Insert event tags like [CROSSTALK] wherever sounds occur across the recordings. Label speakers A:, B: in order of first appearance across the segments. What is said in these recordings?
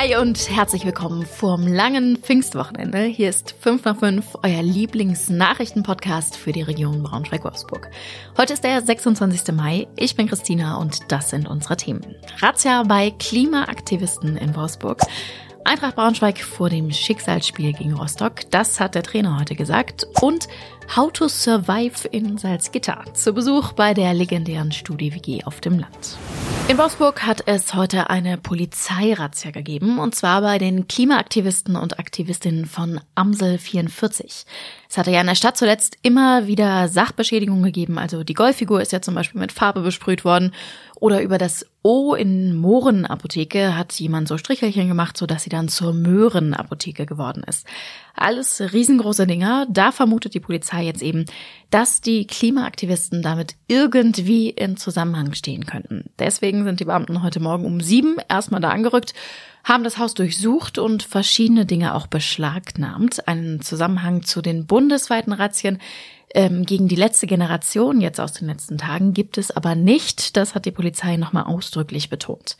A: Hi und herzlich willkommen vorm langen Pfingstwochenende. Hier ist 5 nach 5, euer Lieblingsnachrichtenpodcast für die Region Braunschweig-Wolfsburg. Heute ist der 26. Mai. Ich bin Christina und das sind unsere Themen. Razzia bei Klimaaktivisten in Wolfsburg. Eintracht Braunschweig vor dem Schicksalsspiel gegen Rostock. Das hat der Trainer heute gesagt. Und How to Survive in Salzgitter. Zu Besuch bei der legendären Studi-WG auf dem Land. In Wolfsburg hat es heute eine Polizeirazzia gegeben, und zwar bei den Klimaaktivisten und Aktivistinnen von Amsel 44. Es hatte ja in der Stadt zuletzt immer wieder Sachbeschädigungen gegeben, also die Golffigur ist ja zum Beispiel mit Farbe besprüht worden oder über das O in Mohrenapotheke hat jemand so Strichelchen gemacht, so dass sie dann zur Möhrenapotheke geworden ist. Alles riesengroße Dinger. Da vermutet die Polizei jetzt eben, dass die Klimaaktivisten damit irgendwie in Zusammenhang stehen könnten. Deswegen sind die Beamten heute Morgen um sieben erstmal da angerückt, haben das Haus durchsucht und verschiedene Dinge auch beschlagnahmt. Einen Zusammenhang zu den bundesweiten Razzien ähm, gegen die letzte Generation jetzt aus den letzten Tagen gibt es aber nicht. Das hat die Polizei nochmal ausdrücklich betont.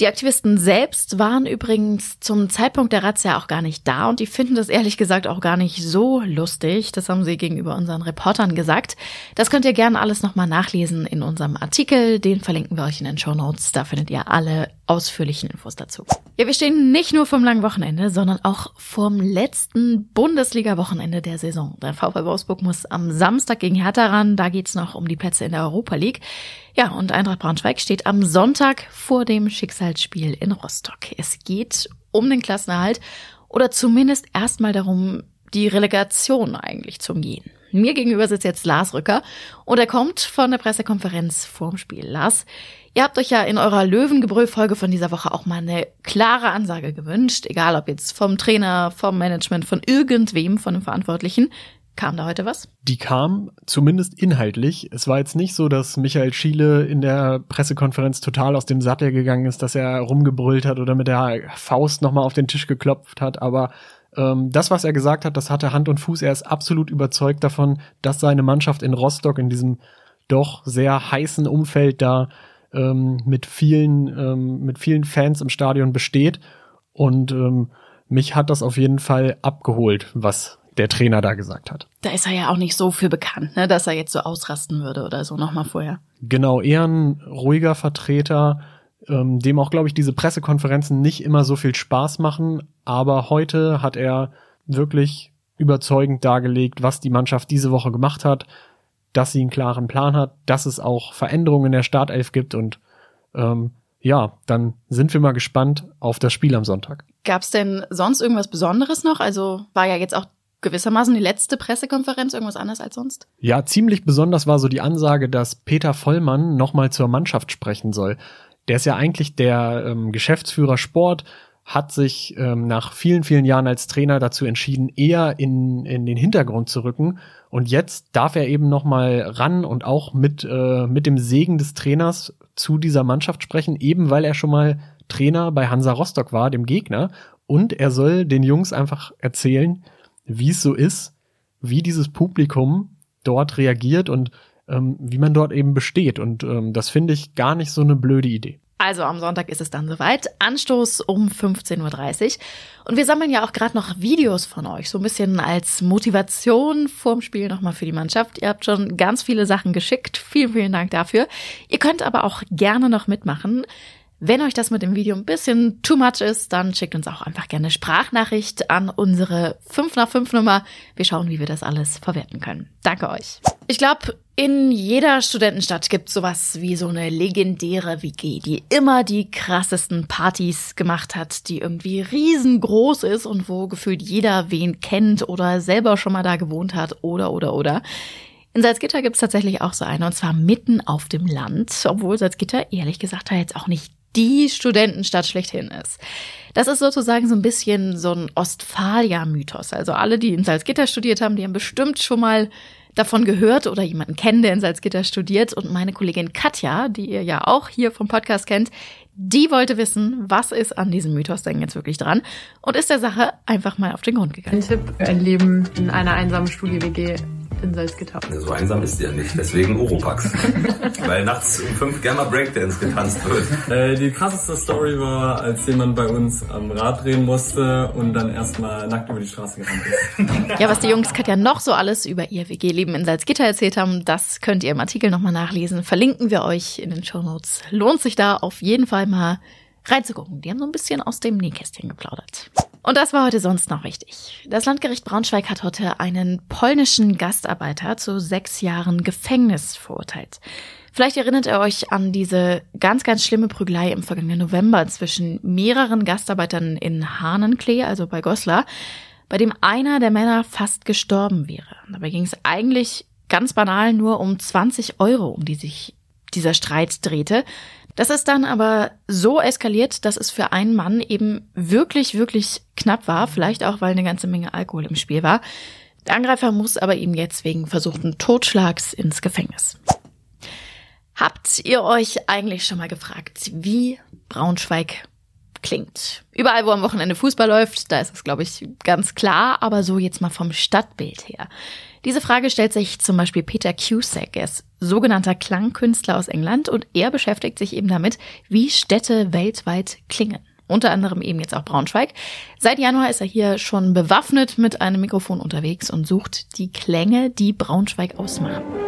A: Die Aktivisten selbst waren übrigens zum Zeitpunkt der Razzia auch gar nicht da und die finden das ehrlich gesagt auch gar nicht so lustig. Das haben sie gegenüber unseren Reportern gesagt. Das könnt ihr gerne alles nochmal nachlesen in unserem Artikel. Den verlinken wir euch in den Show Notes. Da findet ihr alle ausführlichen Infos dazu. Ja, wir stehen nicht nur vom langen Wochenende, sondern auch vom letzten Bundesliga-Wochenende der Saison. Der VfL Wolfsburg muss am Samstag gegen Hertha ran. Da geht's noch um die Plätze in der Europa League. Ja, und Eintracht Braunschweig steht am Sonntag vor dem Schicksalsspiel in Rostock. Es geht um den Klassenerhalt oder zumindest erstmal darum, die Relegation eigentlich zu umgehen. Mir gegenüber sitzt jetzt Lars Rücker und er kommt von der Pressekonferenz vorm Spiel. Lars, ihr habt euch ja in eurer Löwengebrüll-Folge von dieser Woche auch mal eine klare Ansage gewünscht, egal ob jetzt vom Trainer, vom Management, von irgendwem, von dem Verantwortlichen. Kam da heute was?
B: Die kam zumindest inhaltlich. Es war jetzt nicht so, dass Michael Schiele in der Pressekonferenz total aus dem Sattel gegangen ist, dass er rumgebrüllt hat oder mit der Faust nochmal auf den Tisch geklopft hat, aber ähm, das, was er gesagt hat, das hatte Hand und Fuß. Er ist absolut überzeugt davon, dass seine Mannschaft in Rostock in diesem doch sehr heißen Umfeld da ähm, mit vielen ähm, mit vielen Fans im Stadion besteht und ähm, mich hat das auf jeden Fall abgeholt, was der Trainer da gesagt hat.
A: Da ist er ja auch nicht so für bekannt, ne, dass er jetzt so ausrasten würde oder so nochmal vorher.
B: Genau, eher ein ruhiger Vertreter, ähm, dem auch, glaube ich, diese Pressekonferenzen nicht immer so viel Spaß machen. Aber heute hat er wirklich überzeugend dargelegt, was die Mannschaft diese Woche gemacht hat, dass sie einen klaren Plan hat, dass es auch Veränderungen in der Startelf gibt und ähm, ja, dann sind wir mal gespannt auf das Spiel am Sonntag.
A: Gab es denn sonst irgendwas Besonderes noch? Also war ja jetzt auch gewissermaßen die letzte Pressekonferenz irgendwas anders als sonst?
B: Ja, ziemlich besonders war so die Ansage, dass Peter Vollmann nochmal zur Mannschaft sprechen soll. Der ist ja eigentlich der ähm, Geschäftsführer Sport, hat sich ähm, nach vielen, vielen Jahren als Trainer dazu entschieden, eher in, in den Hintergrund zu rücken. Und jetzt darf er eben nochmal ran und auch mit, äh, mit dem Segen des Trainers zu dieser Mannschaft sprechen, eben weil er schon mal Trainer bei Hansa Rostock war, dem Gegner. Und er soll den Jungs einfach erzählen, wie es so ist, wie dieses Publikum dort reagiert und ähm, wie man dort eben besteht. Und ähm, das finde ich gar nicht so eine blöde Idee.
A: Also am Sonntag ist es dann soweit. Anstoß um 15.30 Uhr. Und wir sammeln ja auch gerade noch Videos von euch, so ein bisschen als Motivation vorm Spiel nochmal für die Mannschaft. Ihr habt schon ganz viele Sachen geschickt. Vielen, vielen Dank dafür. Ihr könnt aber auch gerne noch mitmachen. Wenn euch das mit dem Video ein bisschen too much ist, dann schickt uns auch einfach gerne Sprachnachricht an unsere 5 nach 5 Nummer. Wir schauen, wie wir das alles verwerten können. Danke euch. Ich glaube, in jeder Studentenstadt gibt sowas wie so eine legendäre WG, die immer die krassesten Partys gemacht hat, die irgendwie riesengroß ist und wo gefühlt jeder wen kennt oder selber schon mal da gewohnt hat oder oder oder. In Salzgitter gibt es tatsächlich auch so eine, und zwar mitten auf dem Land, obwohl Salzgitter ehrlich gesagt da jetzt auch nicht die Studentenstadt schlechthin ist. Das ist sozusagen so ein bisschen so ein Ostfalia-Mythos. Also alle, die in Salzgitter studiert haben, die haben bestimmt schon mal davon gehört oder jemanden kennen, der in Salzgitter studiert. Und meine Kollegin Katja, die ihr ja auch hier vom Podcast kennt, die wollte wissen, was ist an diesem Mythos denn jetzt wirklich dran und ist der Sache einfach mal auf den Grund gegangen.
C: Ein Tipp, ein Leben in einer einsamen Studie-WG
A: in Salzgitter.
C: So einsam ist ja nicht, deswegen Oropax. [LAUGHS] Weil nachts um fünf gerne mal Breakdance getanzt wird.
D: Äh, die krasseste Story war, als jemand bei uns am Rad drehen musste und dann erstmal nackt über die Straße gerannt ist.
A: Ja, was die Jungs Katja noch so alles über ihr WG-Leben in Salzgitter erzählt haben, das könnt ihr im Artikel nochmal nachlesen. Verlinken wir euch in den Show Notes. Lohnt sich da auf jeden Fall mal reinzugucken. Die haben so ein bisschen aus dem Nähkästchen geplaudert. Und das war heute sonst noch wichtig. Das Landgericht Braunschweig hat heute einen polnischen Gastarbeiter zu sechs Jahren Gefängnis verurteilt. Vielleicht erinnert ihr euch an diese ganz, ganz schlimme Prügelei im vergangenen November zwischen mehreren Gastarbeitern in Hahnenklee, also bei Goslar, bei dem einer der Männer fast gestorben wäre. Dabei ging es eigentlich ganz banal nur um 20 Euro, um die sich dieser Streit drehte. Das ist dann aber so eskaliert, dass es für einen Mann eben wirklich, wirklich knapp war, vielleicht auch, weil eine ganze Menge Alkohol im Spiel war. Der Angreifer muss aber eben jetzt wegen versuchten Totschlags ins Gefängnis. Habt ihr euch eigentlich schon mal gefragt, wie Braunschweig klingt? Überall, wo am Wochenende Fußball läuft, da ist es, glaube ich, ganz klar, aber so jetzt mal vom Stadtbild her. Diese Frage stellt sich zum Beispiel Peter Cusack. Er ist sogenannter Klangkünstler aus England und er beschäftigt sich eben damit, wie Städte weltweit klingen. Unter anderem eben jetzt auch Braunschweig. Seit Januar ist er hier schon bewaffnet mit einem Mikrofon unterwegs und sucht die Klänge, die Braunschweig ausmachen.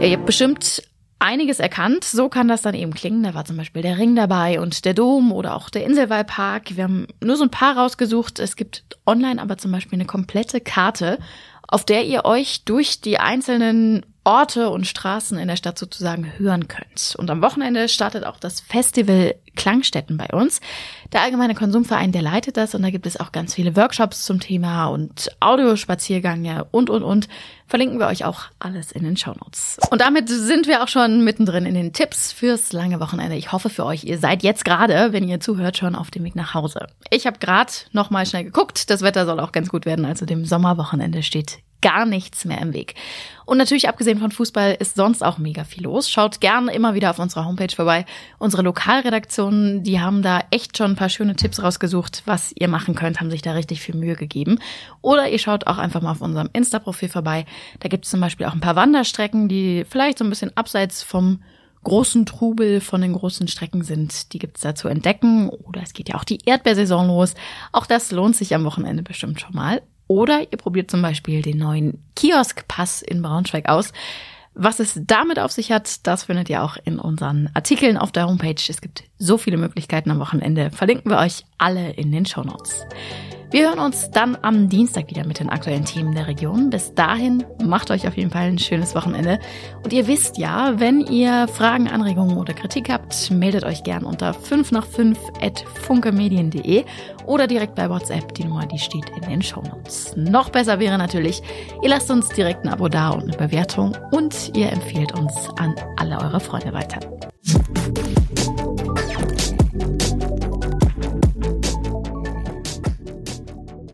A: Ja, ihr habt bestimmt einiges erkannt. So kann das dann eben klingen. Da war zum Beispiel der Ring dabei und der Dom oder auch der Inselwallpark. Wir haben nur so ein paar rausgesucht. Es gibt online aber zum Beispiel eine komplette Karte, auf der ihr euch durch die einzelnen Orte und Straßen in der Stadt sozusagen hören könnt. Und am Wochenende startet auch das Festival Klangstätten bei uns. Der Allgemeine Konsumverein, der leitet das und da gibt es auch ganz viele Workshops zum Thema und Audiospaziergänge und, und, und. Verlinken wir euch auch alles in den Shownotes. Und damit sind wir auch schon mittendrin in den Tipps fürs lange Wochenende. Ich hoffe für euch, ihr seid jetzt gerade, wenn ihr zuhört, schon auf dem Weg nach Hause. Ich habe gerade noch mal schnell geguckt. Das Wetter soll auch ganz gut werden. Also dem Sommerwochenende steht gar nichts mehr im Weg. Und natürlich, abgesehen von Fußball, ist sonst auch mega viel los. Schaut gerne immer wieder auf unserer Homepage vorbei. Unsere Lokalredaktionen, die haben da echt schon ein paar schöne Tipps rausgesucht, was ihr machen könnt, haben sich da richtig viel Mühe gegeben. Oder ihr schaut auch einfach mal auf unserem Insta-Profil vorbei. Da gibt es zum Beispiel auch ein paar Wanderstrecken, die vielleicht so ein bisschen abseits vom großen Trubel von den großen Strecken sind. Die gibt's da zu entdecken. Oder es geht ja auch die Erdbeersaison los. Auch das lohnt sich am Wochenende bestimmt schon mal. Oder ihr probiert zum Beispiel den neuen Kioskpass in Braunschweig aus. Was es damit auf sich hat, das findet ihr auch in unseren Artikeln auf der Homepage. Es gibt so viele Möglichkeiten am Wochenende. Verlinken wir euch alle in den Show Notes. Wir hören uns dann am Dienstag wieder mit den aktuellen Themen der Region. Bis dahin macht euch auf jeden Fall ein schönes Wochenende. Und ihr wisst ja, wenn ihr Fragen, Anregungen oder Kritik habt, meldet euch gern unter 5 nach 5 at funkemedien.de oder direkt bei WhatsApp. Die Nummer, die steht in den Show Notes. Noch besser wäre natürlich, ihr lasst uns direkt ein Abo da und eine Bewertung und ihr empfehlt uns an alle eure Freunde weiter.